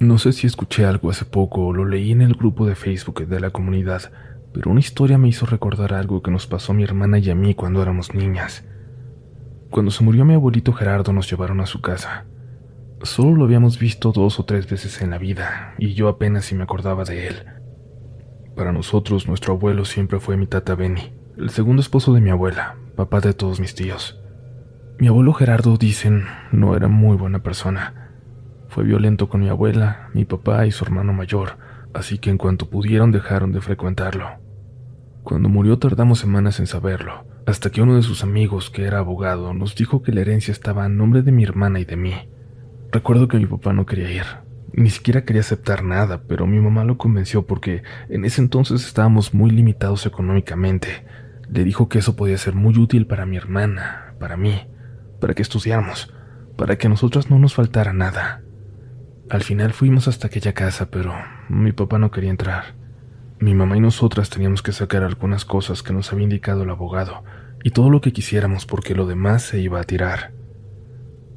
No sé si escuché algo hace poco o lo leí en el grupo de Facebook de la comunidad, pero una historia me hizo recordar algo que nos pasó a mi hermana y a mí cuando éramos niñas. Cuando se murió mi abuelito Gerardo nos llevaron a su casa. Solo lo habíamos visto dos o tres veces en la vida, y yo apenas si me acordaba de él. Para nosotros, nuestro abuelo siempre fue mi tata Benny, el segundo esposo de mi abuela, papá de todos mis tíos. Mi abuelo Gerardo, dicen, no era muy buena persona. Fue violento con mi abuela, mi papá y su hermano mayor, así que en cuanto pudieron dejaron de frecuentarlo. Cuando murió tardamos semanas en saberlo, hasta que uno de sus amigos, que era abogado, nos dijo que la herencia estaba a nombre de mi hermana y de mí. Recuerdo que mi papá no quería ir, ni siquiera quería aceptar nada, pero mi mamá lo convenció porque en ese entonces estábamos muy limitados económicamente. Le dijo que eso podía ser muy útil para mi hermana, para mí, para que estudiáramos, para que a nosotras no nos faltara nada. Al final fuimos hasta aquella casa, pero mi papá no quería entrar. Mi mamá y nosotras teníamos que sacar algunas cosas que nos había indicado el abogado, y todo lo que quisiéramos porque lo demás se iba a tirar.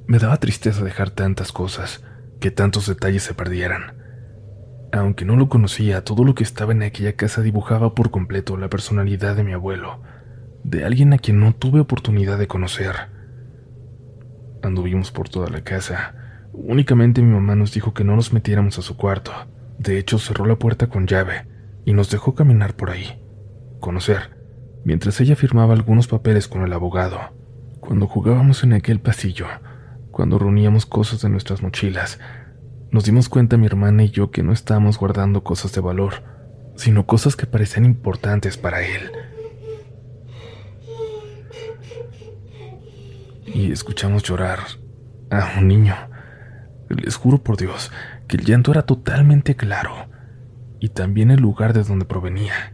Me daba tristeza dejar tantas cosas, que tantos detalles se perdieran. Aunque no lo conocía, todo lo que estaba en aquella casa dibujaba por completo la personalidad de mi abuelo, de alguien a quien no tuve oportunidad de conocer. Anduvimos por toda la casa. Únicamente mi mamá nos dijo que no nos metiéramos a su cuarto. De hecho, cerró la puerta con llave y nos dejó caminar por ahí, conocer, mientras ella firmaba algunos papeles con el abogado. Cuando jugábamos en aquel pasillo, cuando reuníamos cosas de nuestras mochilas, nos dimos cuenta mi hermana y yo que no estábamos guardando cosas de valor, sino cosas que parecían importantes para él. Y escuchamos llorar a un niño. Les juro por Dios que el llanto era totalmente claro, y también el lugar de donde provenía,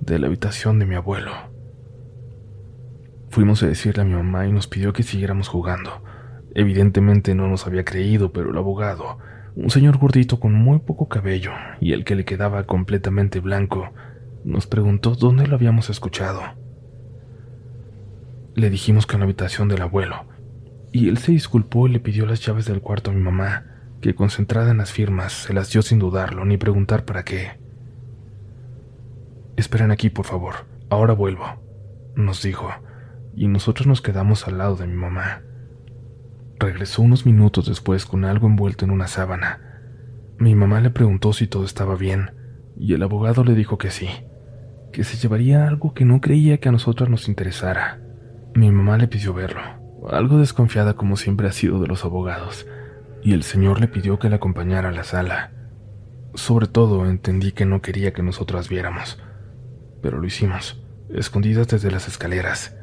de la habitación de mi abuelo. Fuimos a decirle a mi mamá y nos pidió que siguiéramos jugando. Evidentemente no nos había creído, pero el abogado, un señor gordito con muy poco cabello y el que le quedaba completamente blanco, nos preguntó dónde lo habíamos escuchado. Le dijimos que en la habitación del abuelo, y él se disculpó y le pidió las llaves del cuarto a mi mamá, que concentrada en las firmas se las dio sin dudarlo ni preguntar para qué. Esperen aquí, por favor, ahora vuelvo, nos dijo, y nosotros nos quedamos al lado de mi mamá. Regresó unos minutos después con algo envuelto en una sábana. Mi mamá le preguntó si todo estaba bien, y el abogado le dijo que sí, que se llevaría algo que no creía que a nosotras nos interesara. Mi mamá le pidió verlo, algo desconfiada como siempre ha sido de los abogados, y el señor le pidió que la acompañara a la sala. Sobre todo entendí que no quería que nosotras viéramos, pero lo hicimos, escondidas desde las escaleras.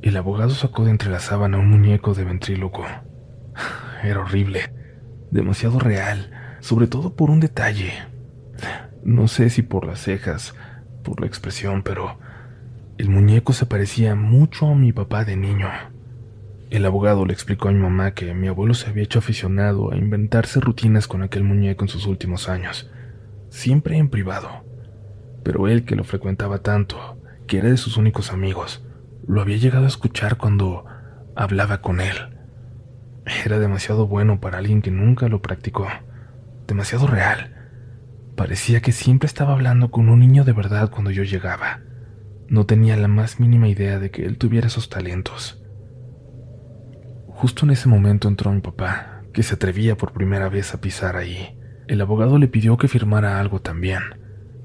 El abogado sacó de entre la sábana un muñeco de ventríloco. Era horrible, demasiado real, sobre todo por un detalle. No sé si por las cejas, por la expresión, pero el muñeco se parecía mucho a mi papá de niño. El abogado le explicó a mi mamá que mi abuelo se había hecho aficionado a inventarse rutinas con aquel muñeco en sus últimos años, siempre en privado. Pero él, que lo frecuentaba tanto, que era de sus únicos amigos, lo había llegado a escuchar cuando hablaba con él. Era demasiado bueno para alguien que nunca lo practicó, demasiado real. Parecía que siempre estaba hablando con un niño de verdad cuando yo llegaba. No tenía la más mínima idea de que él tuviera esos talentos. Justo en ese momento entró mi papá, que se atrevía por primera vez a pisar ahí. El abogado le pidió que firmara algo también.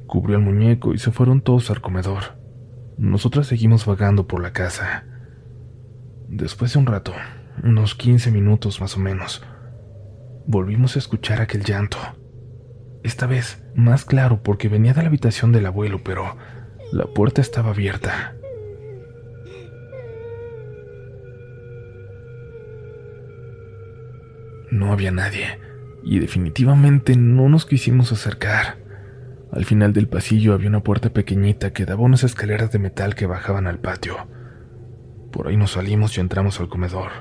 Cubrió el muñeco y se fueron todos al comedor. Nosotras seguimos vagando por la casa. Después de un rato, unos 15 minutos más o menos, volvimos a escuchar aquel llanto. Esta vez más claro porque venía de la habitación del abuelo, pero la puerta estaba abierta. No había nadie, y definitivamente no nos quisimos acercar. Al final del pasillo había una puerta pequeñita que daba unas escaleras de metal que bajaban al patio. Por ahí nos salimos y entramos al comedor.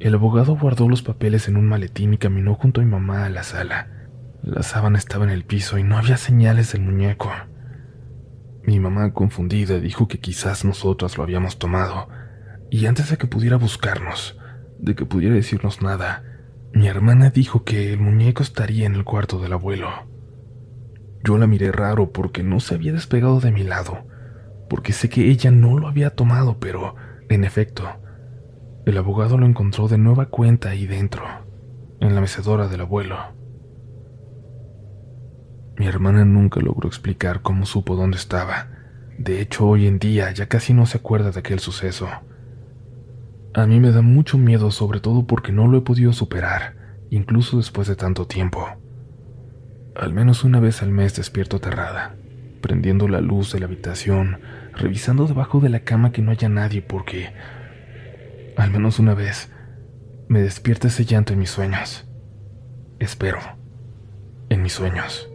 El abogado guardó los papeles en un maletín y caminó junto a mi mamá a la sala. La sábana estaba en el piso y no había señales del muñeco. Mi mamá, confundida, dijo que quizás nosotras lo habíamos tomado, y antes de que pudiera buscarnos, de que pudiera decirnos nada, Mi hermana dijo que el muñeco estaría en el cuarto del abuelo. Yo la miré raro porque no se había despegado de mi lado, porque sé que ella no lo había tomado, pero, en efecto, el abogado lo encontró de nueva cuenta ahí dentro, en la mecedora del abuelo. Mi hermana nunca logró explicar cómo supo dónde estaba. De hecho, hoy en día ya casi no se acuerda de aquel suceso. A mí me da mucho miedo, sobre todo porque no lo he podido superar, incluso después de tanto tiempo. Al menos una vez al mes despierto aterrada, prendiendo la luz de la habitación, revisando debajo de la cama que no haya nadie porque, al menos una vez, me despierta ese llanto en mis sueños. Espero, en mis sueños.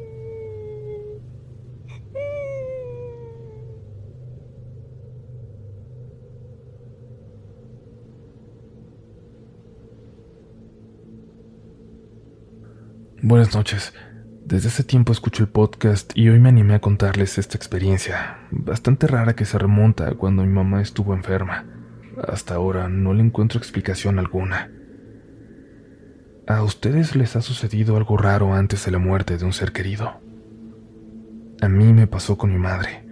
Buenas noches. Desde hace tiempo escucho el podcast y hoy me animé a contarles esta experiencia, bastante rara que se remonta a cuando mi mamá estuvo enferma. Hasta ahora no le encuentro explicación alguna. ¿A ustedes les ha sucedido algo raro antes de la muerte de un ser querido? A mí me pasó con mi madre.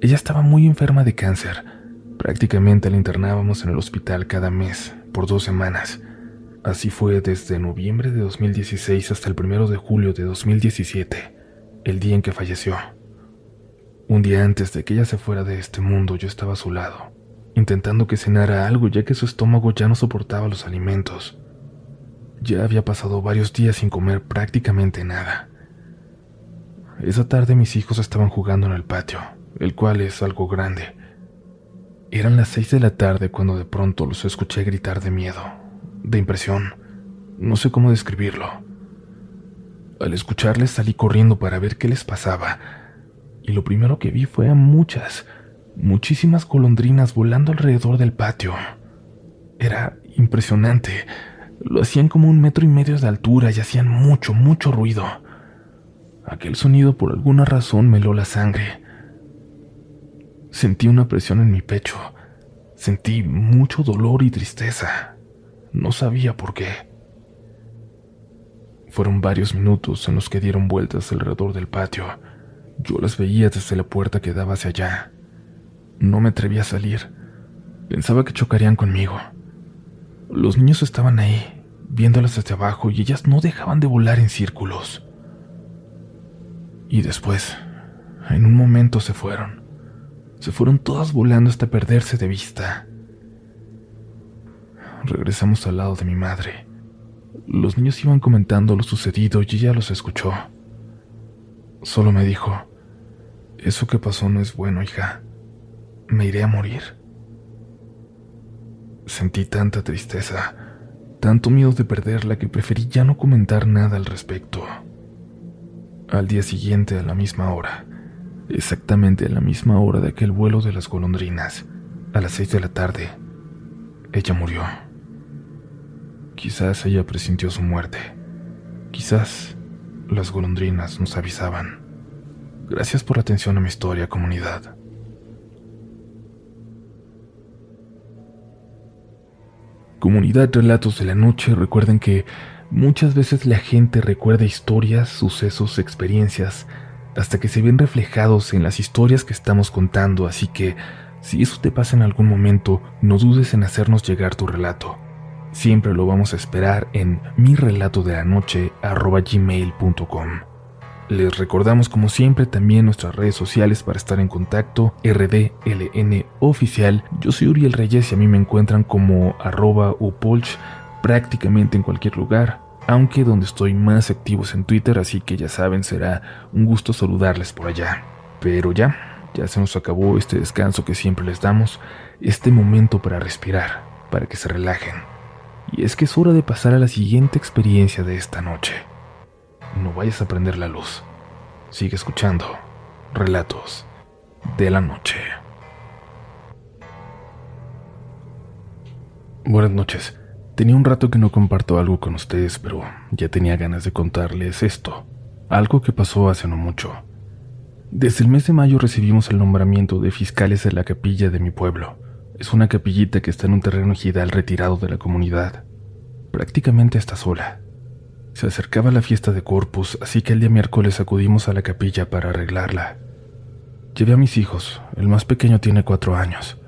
Ella estaba muy enferma de cáncer. Prácticamente la internábamos en el hospital cada mes, por dos semanas Así fue desde noviembre de 2016 hasta el primero de julio de 2017, el día en que falleció. Un día antes de que ella se fuera de este mundo, yo estaba a su lado, intentando que cenara algo ya que su estómago ya no soportaba los alimentos. Ya había pasado varios días sin comer prácticamente nada. Esa tarde mis hijos estaban jugando en el patio, el cual es algo grande. Eran las seis de la tarde cuando de pronto los escuché gritar de miedo, de impresión. No sé cómo describirlo. Al escucharles salí corriendo para ver qué les pasaba, y lo primero que vi fue a muchas, muchísimas golondrinas volando alrededor del patio. Era impresionante. Lo hacían como un metro y medio de altura y hacían mucho, mucho ruido. Aquel sonido por alguna razón me heló la sangre. Sentí una presión en mi pecho. Sentí mucho dolor y tristeza. No sabía por qué. Fueron varios minutos en los que dieron vueltas alrededor del patio. Yo las veía desde la puerta que daba hacia allá. No me atreví a salir. Pensaba que chocarían conmigo. Los niños estaban ahí, viéndolas desde abajo, y ellas no dejaban de volar en círculos. Y después, en un momento se fueron. Se fueron todas volando hasta perderse de vista regresamos al lado de mi madre. Los niños iban comentando lo sucedido y ella los escuchó. Solo me dijo, eso que pasó no es bueno, hija. Me iré a morir. Sentí tanta tristeza, tanto miedo de perderla que preferí ya no comentar nada al respecto. Al día siguiente, a la misma hora, exactamente a la misma hora de aquel vuelo de las golondrinas, a las seis de la tarde, ella murió. Quizás ella presintió su muerte. Quizás las golondrinas nos avisaban. Gracias por la atención a mi historia, comunidad. Comunidad Relatos de la Noche, recuerden que muchas veces la gente recuerda historias, sucesos, experiencias, hasta que se ven reflejados en las historias que estamos contando, así que si eso te pasa en algún momento, no dudes en hacernos llegar tu relato. Siempre lo vamos a esperar en mi relato de la noche. Les recordamos como siempre también nuestras redes sociales para estar en contacto, RDLN oficial. Yo soy Uriel Reyes y a mí me encuentran como arroba upolch prácticamente en cualquier lugar, aunque donde estoy más activo es en Twitter, así que ya saben, será un gusto saludarles por allá. Pero ya, ya se nos acabó este descanso que siempre les damos, este momento para respirar, para que se relajen y es que es hora de pasar a la siguiente experiencia de esta noche. No vayas a prender la luz. Sigue escuchando Relatos de la Noche. Buenas noches. Tenía un rato que no comparto algo con ustedes, pero ya tenía ganas de contarles esto. Algo que pasó hace no mucho. Desde el mes de mayo recibimos el nombramiento de fiscales de la capilla de mi pueblo es una capillita que está en un terreno ejidal retirado de la comunidad. prácticamente está sola. Se acercaba la fiesta de Corpus, así que el día miércoles acudimos a la capilla para arreglarla. Llevé a mis hijos, el más pequeño tiene cuatro años.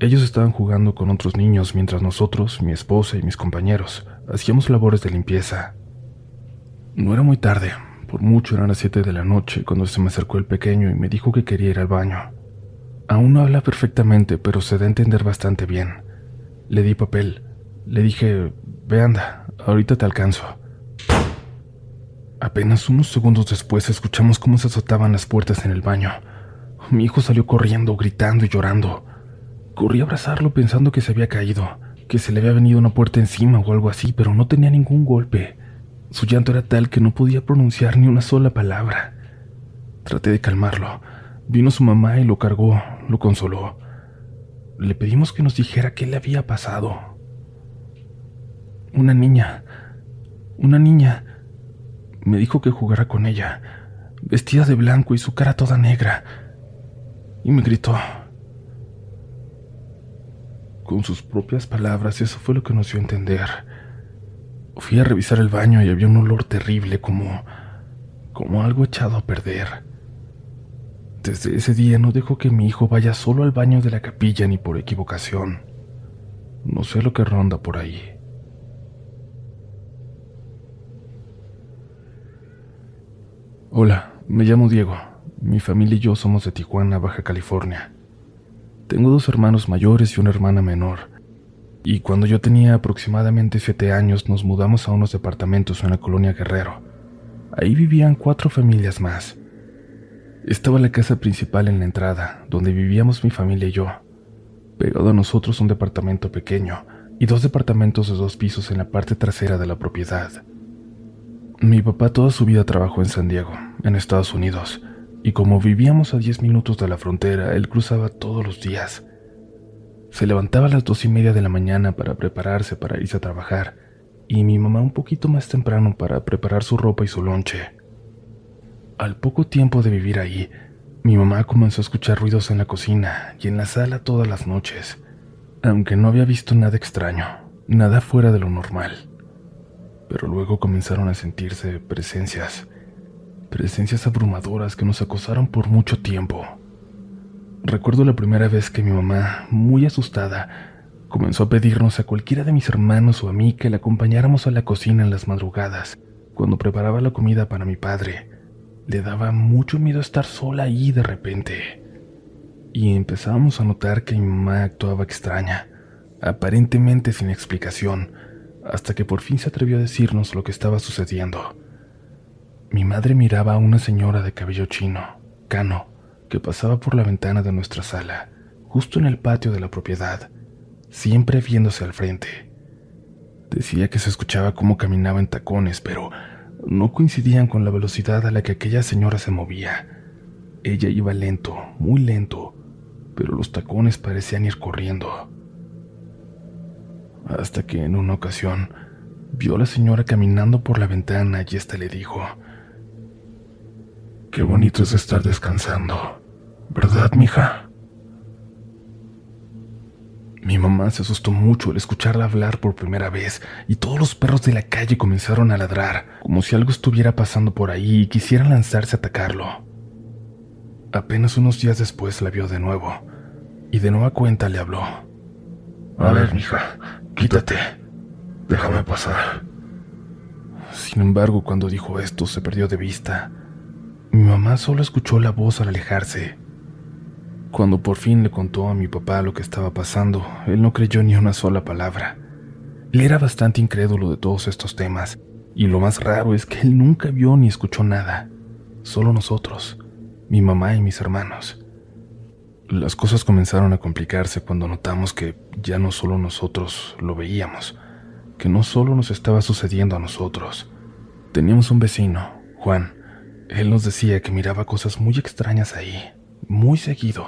Ellos estaban jugando con otros niños mientras nosotros, mi esposa y mis compañeros, hacíamos labores de limpieza. No era muy tarde, por mucho eran las siete de la noche cuando se me acercó el pequeño y me dijo que quería ir al baño. Aún no habla perfectamente, pero se da a entender bastante bien. Le di papel. Le dije, ve anda, ahorita te alcanzo. Apenas unos segundos después escuchamos cómo se azotaban las puertas en el baño. Mi hijo salió corriendo, gritando y llorando. Corrí a abrazarlo pensando que se había caído, que se le había venido una puerta encima o algo así, pero no tenía ningún golpe. Su llanto era tal que no podía pronunciar ni una sola palabra. Traté de calmarlo. Vino su mamá y lo cargó, lo consoló. Le pedimos que nos dijera qué le había pasado. Una niña, una niña, me dijo que jugara con ella, vestida de blanco y su cara toda negra, y me gritó. Con sus propias palabras, eso fue lo que nos dio a entender. Fui a revisar el baño y había un olor terrible como como algo echado a perder. Desde ese día no dejo que mi hijo vaya solo al baño de la capilla ni por equivocación. No sé lo que ronda por ahí. Hola, me llamo Diego. Mi familia y yo somos de Tijuana, Baja California. Tengo dos hermanos mayores y una hermana menor. Y cuando yo tenía aproximadamente siete años nos mudamos a unos departamentos en la colonia Guerrero. Ahí vivían cuatro familias más. Estaba la casa principal en la entrada, donde vivíamos mi familia y yo. Pegado a nosotros un departamento pequeño y dos departamentos de dos pisos en la parte trasera de la propiedad. Mi papá toda su vida trabajó en San Diego, en Estados Unidos, y como vivíamos a diez minutos de la frontera, él cruzaba todos los días. Se levantaba a las dos y media de la mañana para prepararse para irse a trabajar, y mi mamá un poquito más temprano para preparar su ropa y su lonche. Al poco tiempo de vivir ahí, mi mamá comenzó a escuchar ruidos en la cocina y en la sala todas las noches, aunque no había visto nada extraño, nada fuera de lo normal. Pero luego comenzaron a sentirse presencias, presencias abrumadoras que nos acosaron por mucho tiempo. Recuerdo la primera vez que mi mamá, muy asustada, comenzó a pedirnos a cualquiera de mis hermanos o a mí que la acompañáramos a la cocina en las madrugadas, cuando preparaba la comida para mi padre le daba mucho miedo estar sola ahí de repente. Y empezábamos a notar que mi mamá actuaba extraña, aparentemente sin explicación, hasta que por fin se atrevió a decirnos lo que estaba sucediendo. Mi madre miraba a una señora de cabello chino, cano, que pasaba por la ventana de nuestra sala, justo en el patio de la propiedad, siempre viéndose al frente. Decía que se escuchaba cómo caminaba en tacones, pero no coincidían con la velocidad a la que aquella señora se movía. Ella iba lento, muy lento, pero los tacones parecían ir corriendo. Hasta que en una ocasión vio a la señora caminando por la ventana y ésta le dijo, Qué bonito es estar descansando, ¿verdad, mija? Mi mamá se asustó mucho al escucharla hablar por primera vez y todos los perros de la calle comenzaron a ladrar, como si algo estuviera pasando por ahí y quisieran lanzarse a atacarlo. Apenas unos días después la vio de nuevo y de nueva cuenta le habló. A ver, mija, quítate. Déjame pasar. Sin embargo, cuando dijo esto se perdió de vista. Mi mamá solo escuchó la voz al alejarse cuando por fin le contó a mi papá lo que estaba pasando, él no creyó ni una sola palabra. Él era bastante incrédulo de todos estos temas, y lo más raro es que él nunca vio ni escuchó nada, solo nosotros, mi mamá y mis hermanos. Las cosas comenzaron a complicarse cuando notamos que ya no solo nosotros lo veíamos, que no solo nos estaba sucediendo a nosotros. Teníamos un vecino, Juan. Él nos decía que miraba cosas muy extrañas ahí, muy seguido.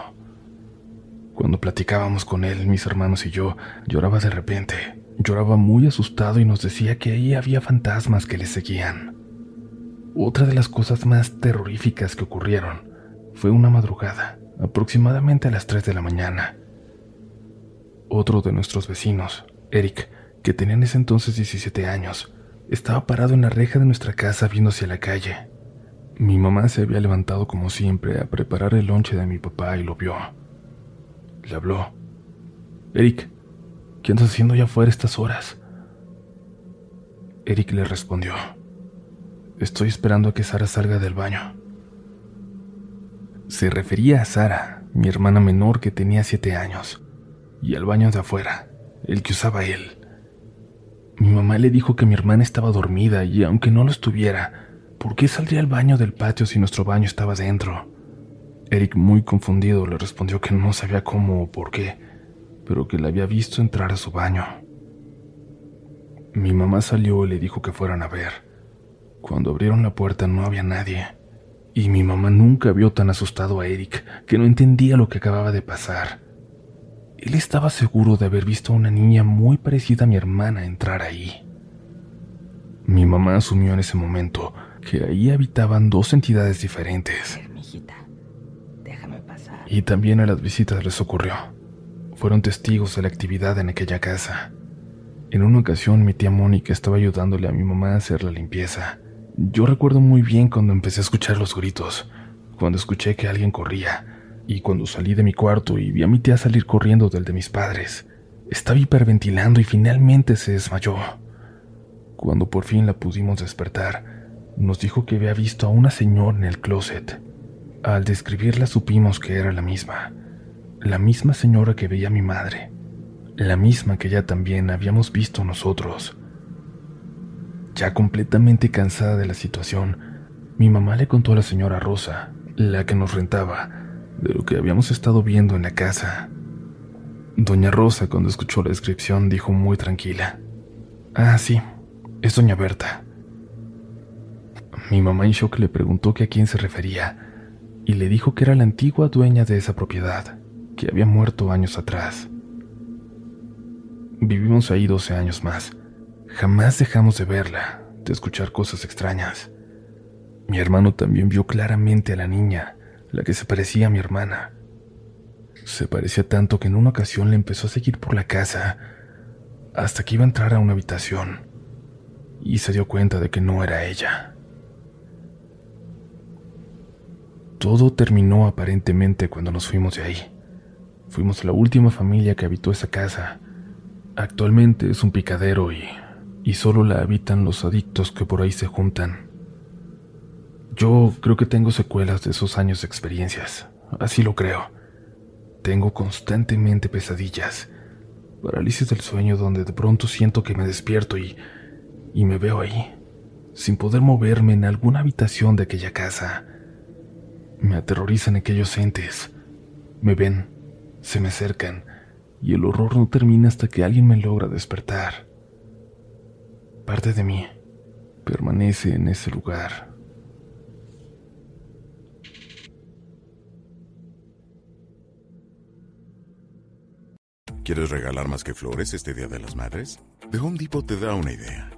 Cuando platicábamos con él, mis hermanos y yo, lloraba de repente. Lloraba muy asustado y nos decía que ahí había fantasmas que le seguían. Otra de las cosas más terroríficas que ocurrieron fue una madrugada, aproximadamente a las 3 de la mañana. Otro de nuestros vecinos, Eric, que tenía en ese entonces 17 años, estaba parado en la reja de nuestra casa viendo hacia la calle. Mi mamá se había levantado como siempre a preparar el lonche de mi papá y lo vio. Le habló. Eric, ¿qué andas haciendo allá afuera estas horas? Eric le respondió. Estoy esperando a que Sara salga del baño. Se refería a Sara, mi hermana menor que tenía siete años, y al baño de afuera, el que usaba él. Mi mamá le dijo que mi hermana estaba dormida y aunque no lo estuviera, ¿por qué saldría al baño del patio si nuestro baño estaba dentro? Eric, muy confundido, le respondió que no sabía cómo o por qué, pero que la había visto entrar a su baño. Mi mamá salió y le dijo que fueran a ver. Cuando abrieron la puerta no había nadie. Y mi mamá nunca vio tan asustado a Eric, que no entendía lo que acababa de pasar. Él estaba seguro de haber visto a una niña muy parecida a mi hermana entrar ahí. Mi mamá asumió en ese momento que ahí habitaban dos entidades diferentes. déjame pasar. Y también a las visitas les ocurrió. Fueron testigos de la actividad en aquella casa. En una ocasión mi tía Mónica estaba ayudándole a mi mamá a hacer la limpieza. Yo recuerdo muy bien cuando empecé a escuchar los gritos, cuando escuché que alguien corría, y cuando salí de mi cuarto y vi a mi tía salir corriendo del de mis padres. Estaba hiperventilando y finalmente se desmayó. Cuando por fin la pudimos despertar, nos dijo que había visto a una señora en el closet. Al describirla supimos que era la misma, la misma señora que veía a mi madre la misma que ya también habíamos visto nosotros. Ya completamente cansada de la situación, mi mamá le contó a la señora Rosa, la que nos rentaba, de lo que habíamos estado viendo en la casa. Doña Rosa, cuando escuchó la descripción, dijo muy tranquila, Ah, sí, es doña Berta. Mi mamá en shock le preguntó que a quién se refería, y le dijo que era la antigua dueña de esa propiedad, que había muerto años atrás. Vivimos ahí 12 años más. Jamás dejamos de verla, de escuchar cosas extrañas. Mi hermano también vio claramente a la niña, la que se parecía a mi hermana. Se parecía tanto que en una ocasión le empezó a seguir por la casa hasta que iba a entrar a una habitación y se dio cuenta de que no era ella. Todo terminó aparentemente cuando nos fuimos de ahí. Fuimos la última familia que habitó esa casa Actualmente es un picadero y, y solo la habitan los adictos que por ahí se juntan. Yo creo que tengo secuelas de esos años de experiencias, así lo creo. Tengo constantemente pesadillas, parálisis del sueño donde de pronto siento que me despierto y, y me veo ahí, sin poder moverme en alguna habitación de aquella casa. Me aterrorizan aquellos entes. Me ven, se me acercan y el horror no termina hasta que alguien me logra despertar. Parte de mí permanece en ese lugar. ¿Quieres regalar más que flores este Día de las Madres? The Home Depot te da una idea.